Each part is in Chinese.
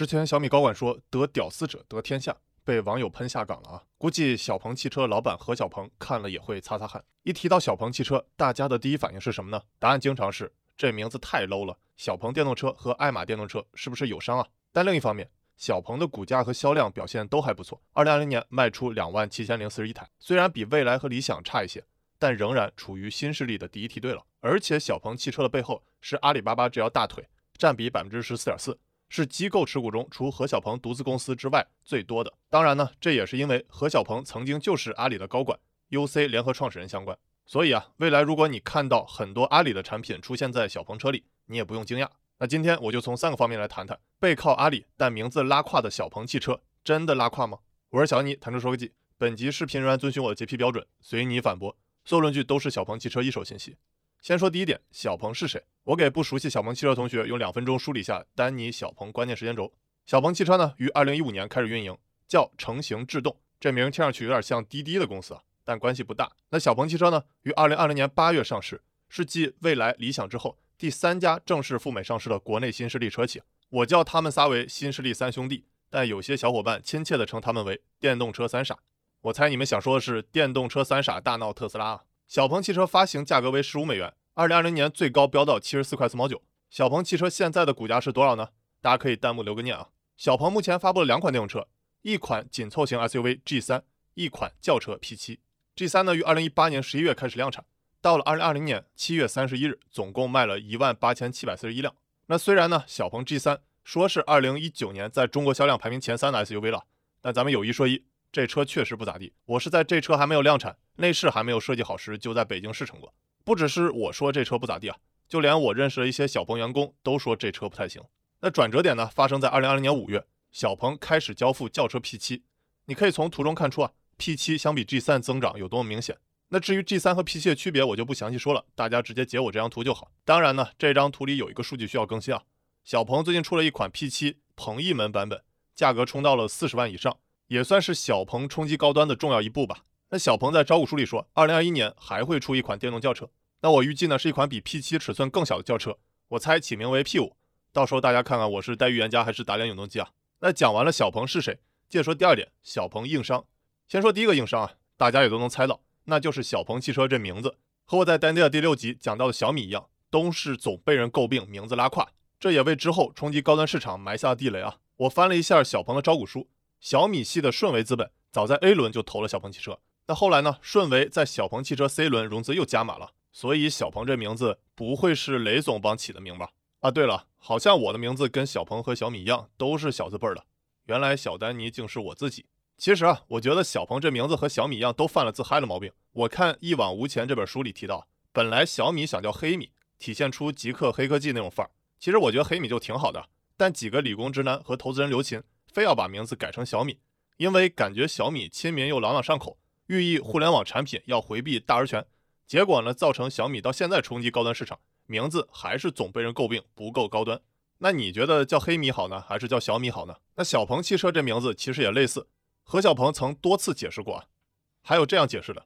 之前小米高管说得屌丝者得天下，被网友喷下岗了啊！估计小鹏汽车老板何小鹏看了也会擦擦汗。一提到小鹏汽车，大家的第一反应是什么呢？答案经常是这名字太 low 了。小鹏电动车和爱玛电动车是不是友商啊？但另一方面，小鹏的股价和销量表现都还不错，二零二零年卖出两万七千零四十一台，虽然比蔚来和理想差一些，但仍然处于新势力的第一梯队了。而且小鹏汽车的背后是阿里巴巴这条大腿，占比百分之十四点四。是机构持股中除何小鹏独资公司之外最多的。当然呢，这也是因为何小鹏曾经就是阿里的高管，UC 联合创始人相关。所以啊，未来如果你看到很多阿里的产品出现在小鹏车里，你也不用惊讶。那今天我就从三个方面来谈谈，背靠阿里但名字拉胯的小鹏汽车真的拉胯吗？我是小尼，谈车说科技。本集视频仍然遵循我的洁癖标准，随你反驳，所有论据都是小鹏汽车一手信息。先说第一点，小鹏是谁？我给不熟悉小鹏汽车同学用两分钟梳理一下丹尼小鹏关键时间轴。小鹏汽车呢，于二零一五年开始运营，叫成型制动，这名听上去有点像滴滴的公司啊，但关系不大。那小鹏汽车呢，于二零二零年八月上市，是继蔚来、理想之后第三家正式赴美上市的国内新势力车企。我叫他们仨为新势力三兄弟，但有些小伙伴亲切地称他们为电动车三傻。我猜你们想说的是电动车三傻大闹特斯拉啊。小鹏汽车发行价格为十五美元，二零二零年最高飙到七十四块四毛九。小鹏汽车现在的股价是多少呢？大家可以弹幕留个念啊。小鹏目前发布了两款电动车，一款紧凑型 SUV G 三，一款轿车 P 七。G 三呢于二零一八年十一月开始量产，到了二零二零年七月三十一日，总共卖了一万八千七百四十一辆。那虽然呢，小鹏 G 三说是二零一九年在中国销量排名前三的 SUV 了，但咱们有一说一。这车确实不咋地，我是在这车还没有量产、内饰还没有设计好时就在北京试乘过。不只是我说这车不咋地啊，就连我认识的一些小鹏员工都说这车不太行。那转折点呢，发生在二零二零年五月，小鹏开始交付轿车 P7。你可以从图中看出啊，P7 相比 G3 增长有多么明显。那至于 G3 和 P7 的区别，我就不详细说了，大家直接截我这张图就好。当然呢，这张图里有一个数据需要更新啊，小鹏最近出了一款 P7 鹏翼门版本，价格冲到了四十万以上。也算是小鹏冲击高端的重要一步吧。那小鹏在招股书里说，二零二一年还会出一款电动轿车。那我预计呢是一款比 P7 尺寸更小的轿车，我猜起名为 P5。到时候大家看看我是带预言家还是打脸永动机啊？那讲完了小鹏是谁，接着说第二点，小鹏硬伤。先说第一个硬伤啊，大家也都能猜到，那就是小鹏汽车这名字，和我在单电的第六集讲到的小米一样，都是总被人诟病名字拉胯，这也为之后冲击高端市场埋下了地雷啊。我翻了一下小鹏的招股书。小米系的顺为资本早在 A 轮就投了小鹏汽车，那后来呢？顺为在小鹏汽车 C 轮融资又加码了，所以小鹏这名字不会是雷总帮起的名吧？啊，对了，好像我的名字跟小鹏和小米一样，都是小字辈的。原来小丹尼竟是我自己。其实啊，我觉得小鹏这名字和小米一样，都犯了自嗨的毛病。我看《一往无前》这本书里提到，本来小米想叫黑米，体现出极客黑科技那种范儿。其实我觉得黑米就挺好的，但几个理工直男和投资人刘琴。非要把名字改成小米，因为感觉小米亲民又朗朗上口，寓意互联网产品要回避大而全。结果呢，造成小米到现在冲击高端市场，名字还是总被人诟病不够高端。那你觉得叫黑米好呢，还是叫小米好呢？那小鹏汽车这名字其实也类似，何小鹏曾多次解释过啊，还有这样解释的。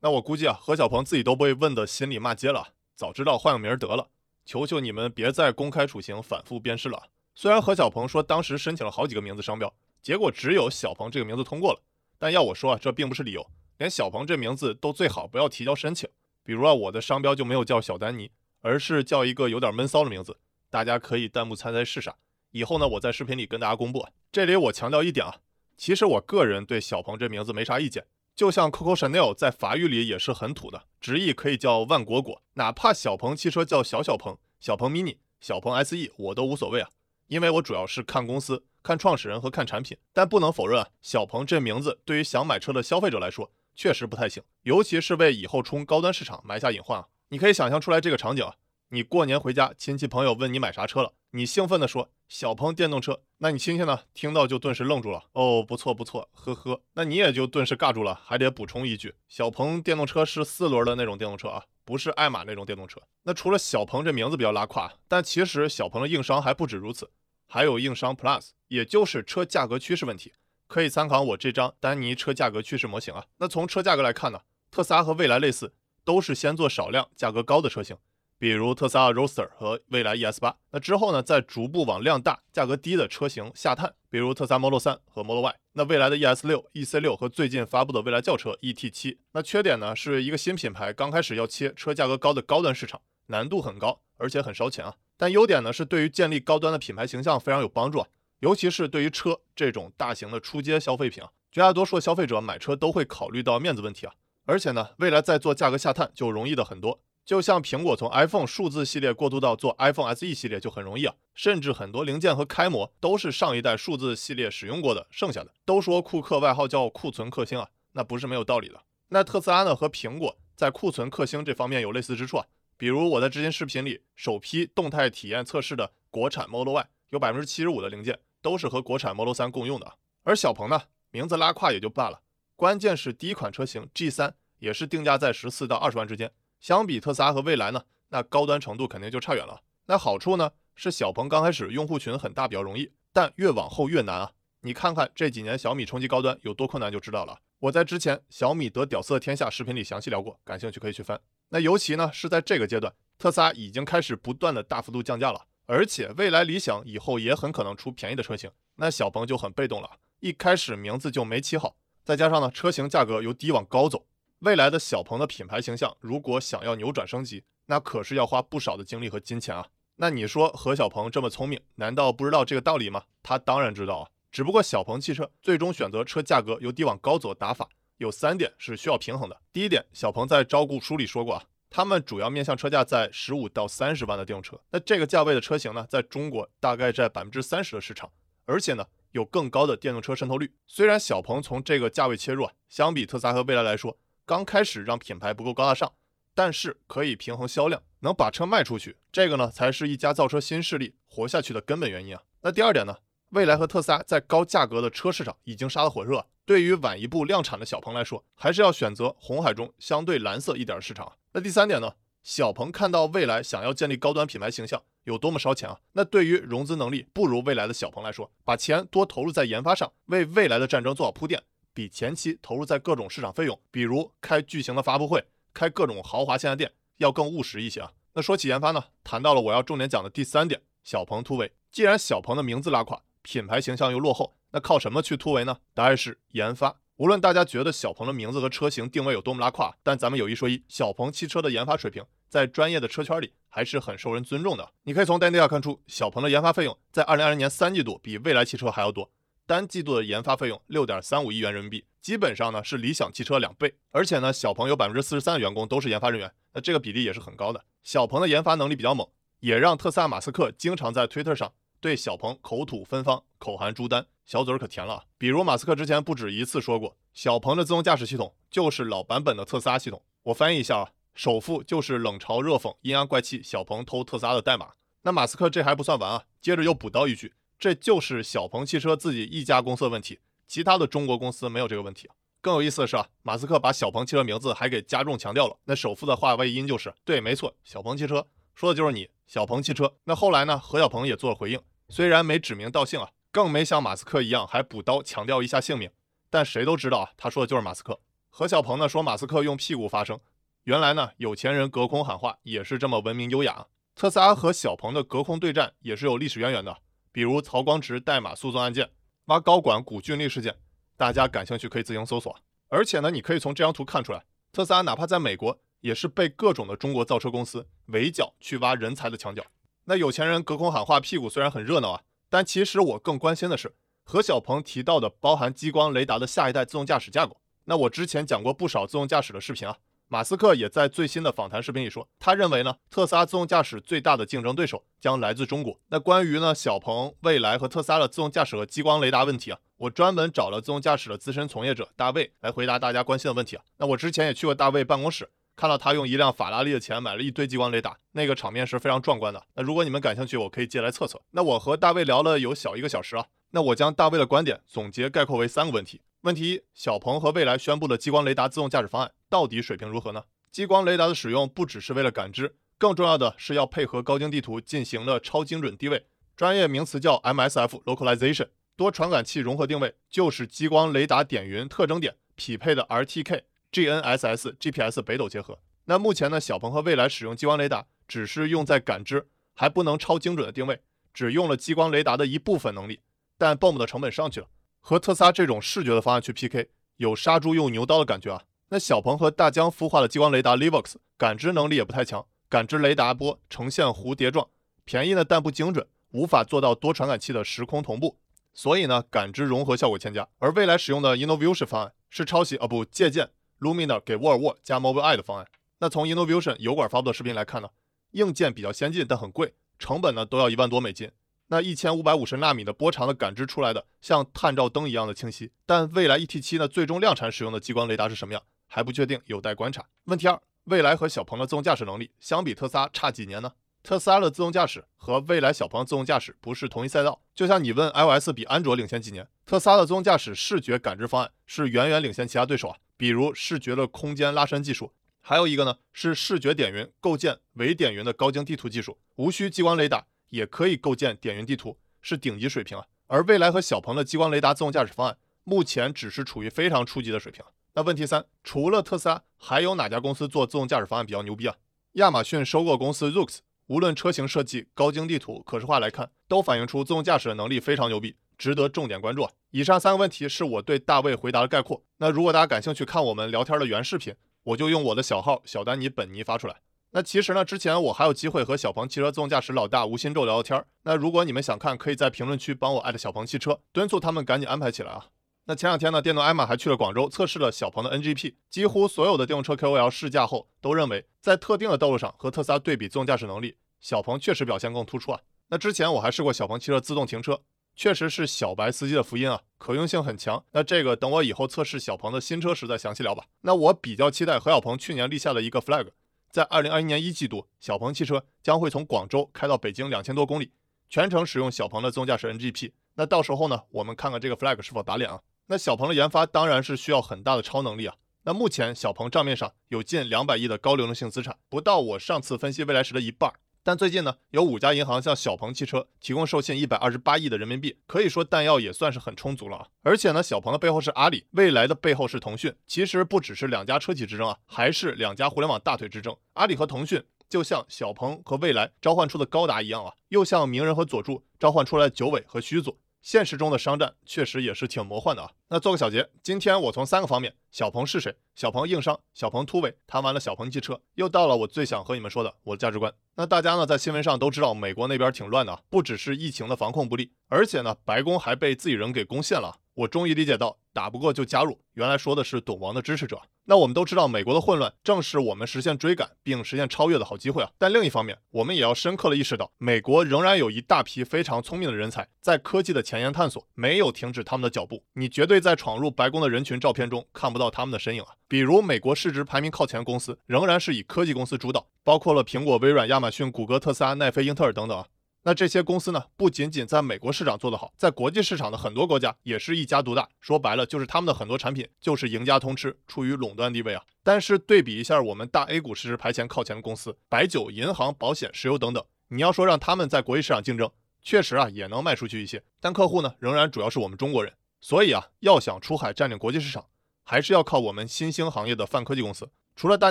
那我估计啊，何小鹏自己都被问的心里骂街了，早知道换个名得了，求求你们别再公开处刑反复鞭尸了。虽然何小鹏说当时申请了好几个名字商标，结果只有小鹏这个名字通过了，但要我说啊，这并不是理由，连小鹏这名字都最好不要提交申请。比如啊，我的商标就没有叫小丹尼，而是叫一个有点闷骚的名字，大家可以弹幕猜猜是啥。以后呢，我在视频里跟大家公布。这里我强调一点啊，其实我个人对小鹏这名字没啥意见，就像 Coco Chanel 在法语里也是很土的，直译可以叫万果果，哪怕小鹏汽车叫小小鹏、小鹏 mini、小鹏 SE，我都无所谓啊。因为我主要是看公司、看创始人和看产品，但不能否认啊，小鹏这名字对于想买车的消费者来说确实不太行，尤其是为以后冲高端市场埋下隐患啊。你可以想象出来这个场景啊，你过年回家，亲戚朋友问你买啥车了，你兴奋地说小鹏电动车，那你亲戚呢听到就顿时愣住了，哦，不错不错，呵呵，那你也就顿时尬住了，还得补充一句，小鹏电动车是四轮的那种电动车啊。不是爱玛那种电动车。那除了小鹏这名字比较拉胯，但其实小鹏的硬伤还不止如此，还有硬伤 Plus，也就是车价格趋势问题。可以参考我这张丹尼车价格趋势模型啊。那从车价格来看呢，特斯拉和蔚来类似，都是先做少量、价格高的车型，比如特斯拉 r o s t e r 和蔚来 ES 八。那之后呢，再逐步往量大、价格低的车型下探，比如特斯拉 Model 3和 Model Y。那未来的 ES 六、EC 六和最近发布的未来轿车 ET 七。那缺点呢，是一个新品牌刚开始要切车价格高的高端市场，难度很高，而且很烧钱啊。但优点呢，是对于建立高端的品牌形象非常有帮助啊，尤其是对于车这种大型的出街消费品啊，绝大多数消费者买车都会考虑到面子问题啊。而且呢，未来再做价格下探就容易的很多，就像苹果从 iPhone 数字系列过渡到做 iPhone SE 系列就很容易啊，甚至很多零件和开模都是上一代数字系列使用过的剩下的。都说库克外号叫库存克星啊，那不是没有道理的。那特斯拉呢和苹果在库存克星这方面有类似之处啊，比如我在之前视频里首批动态体验测试的国产 Model Y 有百分之七十五的零件都是和国产 Model 3共用的，而小鹏呢名字拉胯也就罢了。关键是第一款车型 G3 也是定价在十四到二十万之间，相比特斯拉和蔚来呢，那高端程度肯定就差远了。那好处呢是小鹏刚开始用户群很大，比较容易，但越往后越难啊。你看看这几年小米冲击高端有多困难就知道了。我在之前小米得屌丝天下视频里详细聊过，感兴趣可以去翻。那尤其呢是在这个阶段，特斯拉已经开始不断的大幅度降价了，而且未来理想以后也很可能出便宜的车型，那小鹏就很被动了，一开始名字就没起好。再加上呢，车型价格由低往高走，未来的小鹏的品牌形象如果想要扭转升级，那可是要花不少的精力和金钱啊。那你说何小鹏这么聪明，难道不知道这个道理吗？他当然知道啊，只不过小鹏汽车最终选择车价格由低往高走的打法，有三点是需要平衡的。第一点，小鹏在招股书里说过啊，他们主要面向车价在十五到三十万的电动车，那这个价位的车型呢，在中国大概占百分之三十的市场，而且呢。有更高的电动车渗透率。虽然小鹏从这个价位切入啊，相比特斯拉和蔚来来说，刚开始让品牌不够高大上，但是可以平衡销量，能把车卖出去，这个呢才是一家造车新势力活下去的根本原因啊。那第二点呢，蔚来和特斯拉在高价格的车市场已经杀得火热，对于晚一步量产的小鹏来说，还是要选择红海中相对蓝色一点的市场。那第三点呢？小鹏看到未来想要建立高端品牌形象有多么烧钱啊？那对于融资能力不如未来的小鹏来说，把钱多投入在研发上，为未来的战争做好铺垫，比前期投入在各种市场费用，比如开巨型的发布会、开各种豪华线下店，要更务实一些啊。那说起研发呢，谈到了我要重点讲的第三点，小鹏突围。既然小鹏的名字拉垮，品牌形象又落后，那靠什么去突围呢？答案是研发。无论大家觉得小鹏的名字和车型定位有多么拉胯，但咱们有一说一，小鹏汽车的研发水平在专业的车圈里还是很受人尊重的。你可以从 data 看出，小鹏的研发费用在二零二零年三季度比蔚来汽车还要多，单季度的研发费用六点三五亿元人民币，基本上呢是理想汽车两倍。而且呢，小鹏有百分之四十三的员工都是研发人员，那这个比例也是很高的。小鹏的研发能力比较猛，也让特斯拉马斯克经常在推特上。对小鹏口吐芬芳，口含朱丹，小嘴可甜了。比如马斯克之前不止一次说过，小鹏的自动驾驶系统就是老版本的特斯拉系统。我翻译一下啊，首富就是冷嘲热讽、阴阳怪气，小鹏偷特斯拉的代码。那马斯克这还不算完啊，接着又补刀一句，这就是小鹏汽车自己一家公司的问题，其他的中国公司没有这个问题。更有意思的是啊，马斯克把小鹏汽车名字还给加重强调了。那首富的话外音就是，对，没错，小鹏汽车说的就是你，小鹏汽车。那后来呢，何小鹏也做了回应。虽然没指名道姓啊，更没像马斯克一样还补刀强调一下姓名，但谁都知道啊，他说的就是马斯克。何小鹏呢说马斯克用屁股发声，原来呢有钱人隔空喊话也是这么文明优雅。特斯拉和小鹏的隔空对战也是有历史渊源的，比如曹光直代码诉讼案件、挖高管古俊丽事件，大家感兴趣可以自行搜索。而且呢，你可以从这张图看出来，特斯拉哪怕在美国也是被各种的中国造车公司围剿去挖人才的墙角。那有钱人隔空喊话，屁股虽然很热闹啊，但其实我更关心的是何小鹏提到的包含激光雷达的下一代自动驾驶架构。那我之前讲过不少自动驾驶的视频啊，马斯克也在最新的访谈视频里说，他认为呢，特斯拉自动驾驶最大的竞争对手将来自中国。那关于呢，小鹏、蔚来和特斯拉的自动驾驶和激光雷达问题啊，我专门找了自动驾驶的资深从业者大卫来回答大家关心的问题啊。那我之前也去过大卫办公室。看到他用一辆法拉利的钱买了一堆激光雷达，那个场面是非常壮观的。那如果你们感兴趣，我可以借来测测。那我和大卫聊了有小一个小时啊。那我将大卫的观点总结概括为三个问题：问题一，小鹏和蔚来宣布的激光雷达自动驾驶方案到底水平如何呢？激光雷达的使用不只是为了感知，更重要的是要配合高精地图进行了超精准定位，专业名词叫 MSF localization，多传感器融合定位，就是激光雷达点云特征点匹配的 RTK。GNSS、GPS 北斗结合。那目前呢，小鹏和蔚来使用激光雷达只是用在感知，还不能超精准的定位，只用了激光雷达的一部分能力，但 BOM 的成本上去了，和特斯拉这种视觉的方案去 PK，有杀猪用牛刀的感觉啊。那小鹏和大疆孵化的激光雷达 Livox 感知能力也不太强，感知雷达波呈现蝴蝶状，便宜呢但不精准，无法做到多传感器的时空同步，所以呢感知融合效果欠佳。而未来使用的 Innovision 方案是抄袭啊不借鉴 Luminar 给沃尔沃加 Mobileye 的方案。那从 Innovision 油管发布的视频来看呢，硬件比较先进，但很贵，成本呢都要一万多美金。那一千五百五十纳米的波长的感知出来的像探照灯一样的清晰，但未来 ET7 呢最终量产使用的激光雷达是什么样？还不确定，有待观察。问题二：蔚来和小鹏的自动驾驶能力相比特斯拉差几年呢？特斯拉的自动驾驶和蔚来、小鹏自动驾驶不是同一赛道。就像你问 iOS 比安卓领先几年，特斯拉的自动驾驶视觉感知方案是远远领先其他对手啊。比如视觉的空间拉伸技术，还有一个呢是视觉点云构建伪点云的高精地图技术，无需激光雷达也可以构建点云地图，是顶级水平啊。而蔚来和小鹏的激光雷达自动驾驶方案目前只是处于非常初级的水平。那问题三，除了特斯拉，还有哪家公司做自动驾驶方案比较牛逼啊？亚马逊收购公司 Zoox，无论车型设计、高精地图、可视化来看，都反映出自动驾驶的能力非常牛逼，值得重点关注啊。以上三个问题是我对大卫回答的概括。那如果大家感兴趣看我们聊天的原视频，我就用我的小号小丹尼本尼发出来。那其实呢，之前我还有机会和小鹏汽车自动驾驶老大吴新宙聊聊天。那如果你们想看，可以在评论区帮我艾特小鹏汽车，敦促他们赶紧安排起来啊。那前两天呢，电动艾玛还去了广州测试了小鹏的 NGP。几乎所有的电动车 KOL 试驾后都认为，在特定的道路上和特斯拉对比自动驾驶能力，小鹏确实表现更突出啊。那之前我还试过小鹏汽车自动停车，确实是小白司机的福音啊，可用性很强。那这个等我以后测试小鹏的新车时再详细聊吧。那我比较期待何小鹏去年立下的一个 flag，在二零二一年一季度，小鹏汽车将会从广州开到北京两千多公里，全程使用小鹏的自动驾驶 NGP。那到时候呢，我们看看这个 flag 是否打脸啊。那小鹏的研发当然是需要很大的超能力啊。那目前小鹏账面上有近两百亿的高流动性资产，不到我上次分析未来时的一半。但最近呢，有五家银行向小鹏汽车提供授信一百二十八亿的人民币，可以说弹药也算是很充足了啊。而且呢，小鹏的背后是阿里，未来的背后是腾讯，其实不只是两家车企之争啊，还是两家互联网大腿之争。阿里和腾讯就像小鹏和未来召唤出的高达一样啊，又像鸣人和佐助召唤出来的九尾和须佐。现实中的商战确实也是挺魔幻的啊。那做个小结，今天我从三个方面：小鹏是谁？小鹏硬伤？小鹏突围？谈完了小鹏汽车，又到了我最想和你们说的我的价值观。那大家呢，在新闻上都知道美国那边挺乱的啊，不只是疫情的防控不力，而且呢，白宫还被自己人给攻陷了。我终于理解到，打不过就加入，原来说的是懂王的支持者。那我们都知道，美国的混乱正是我们实现追赶并实现超越的好机会啊。但另一方面，我们也要深刻的意识到，美国仍然有一大批非常聪明的人才在科技的前沿探索，没有停止他们的脚步。你绝对在闯入白宫的人群照片中看不到他们的身影啊。比如，美国市值排名靠前公司仍然是以科技公司主导，包括了苹果、微软、亚马逊、谷歌、特斯拉、奈飞、英特尔等等啊。那这些公司呢，不仅仅在美国市场做得好，在国际市场的很多国家也是一家独大。说白了，就是他们的很多产品就是赢家通吃，处于垄断地位啊。但是对比一下我们大 A 股市值排前靠前的公司，白酒、银行、保险、石油等等，你要说让他们在国际市场竞争，确实啊也能卖出去一些。但客户呢，仍然主要是我们中国人。所以啊，要想出海占领国际市场，还是要靠我们新兴行业的泛科技公司。除了大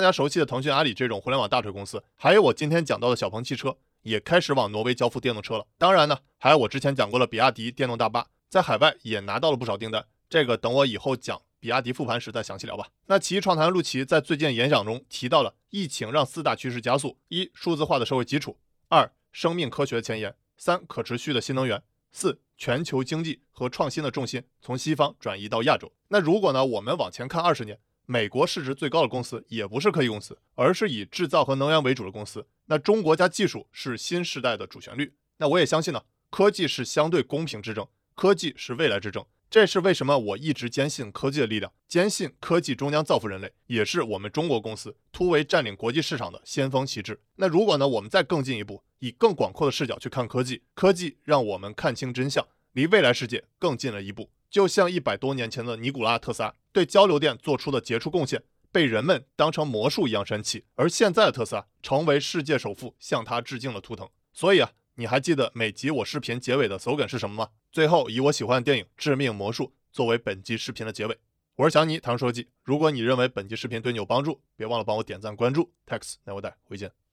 家熟悉的腾讯、阿里这种互联网大腿公司，还有我今天讲到的小鹏汽车。也开始往挪威交付电动车了。当然呢，还有我之前讲过的比亚迪电动大巴，在海外也拿到了不少订单。这个等我以后讲比亚迪复盘时再详细聊吧。那奇创坛陆琪在最近演讲中提到了，疫情让四大趋势加速：一、数字化的社会基础；二、生命科学的前沿；三、可持续的新能源；四、全球经济和创新的重心从西方转移到亚洲。那如果呢，我们往前看二十年。美国市值最高的公司也不是科技公司，而是以制造和能源为主的公司。那中国加技术是新时代的主旋律。那我也相信呢，科技是相对公平之争，科技是未来之争。这是为什么我一直坚信科技的力量，坚信科技终将造福人类，也是我们中国公司突围占领国际市场的先锋旗帜。那如果呢，我们再更进一步，以更广阔的视角去看科技，科技让我们看清真相，离未来世界更近了一步。就像一百多年前的尼古拉特斯拉对交流电做出的杰出贡献，被人们当成魔术一样神奇，而现在的特斯拉成为世界首富向他致敬的图腾。所以啊，你还记得每集我视频结尾的梗是什么吗？最后以我喜欢的电影《致命魔术》作为本集视频的结尾。我是小尼，唐书记。如果你认为本期视频对你有帮助，别忘了帮我点赞关注。Tax，那我带回见。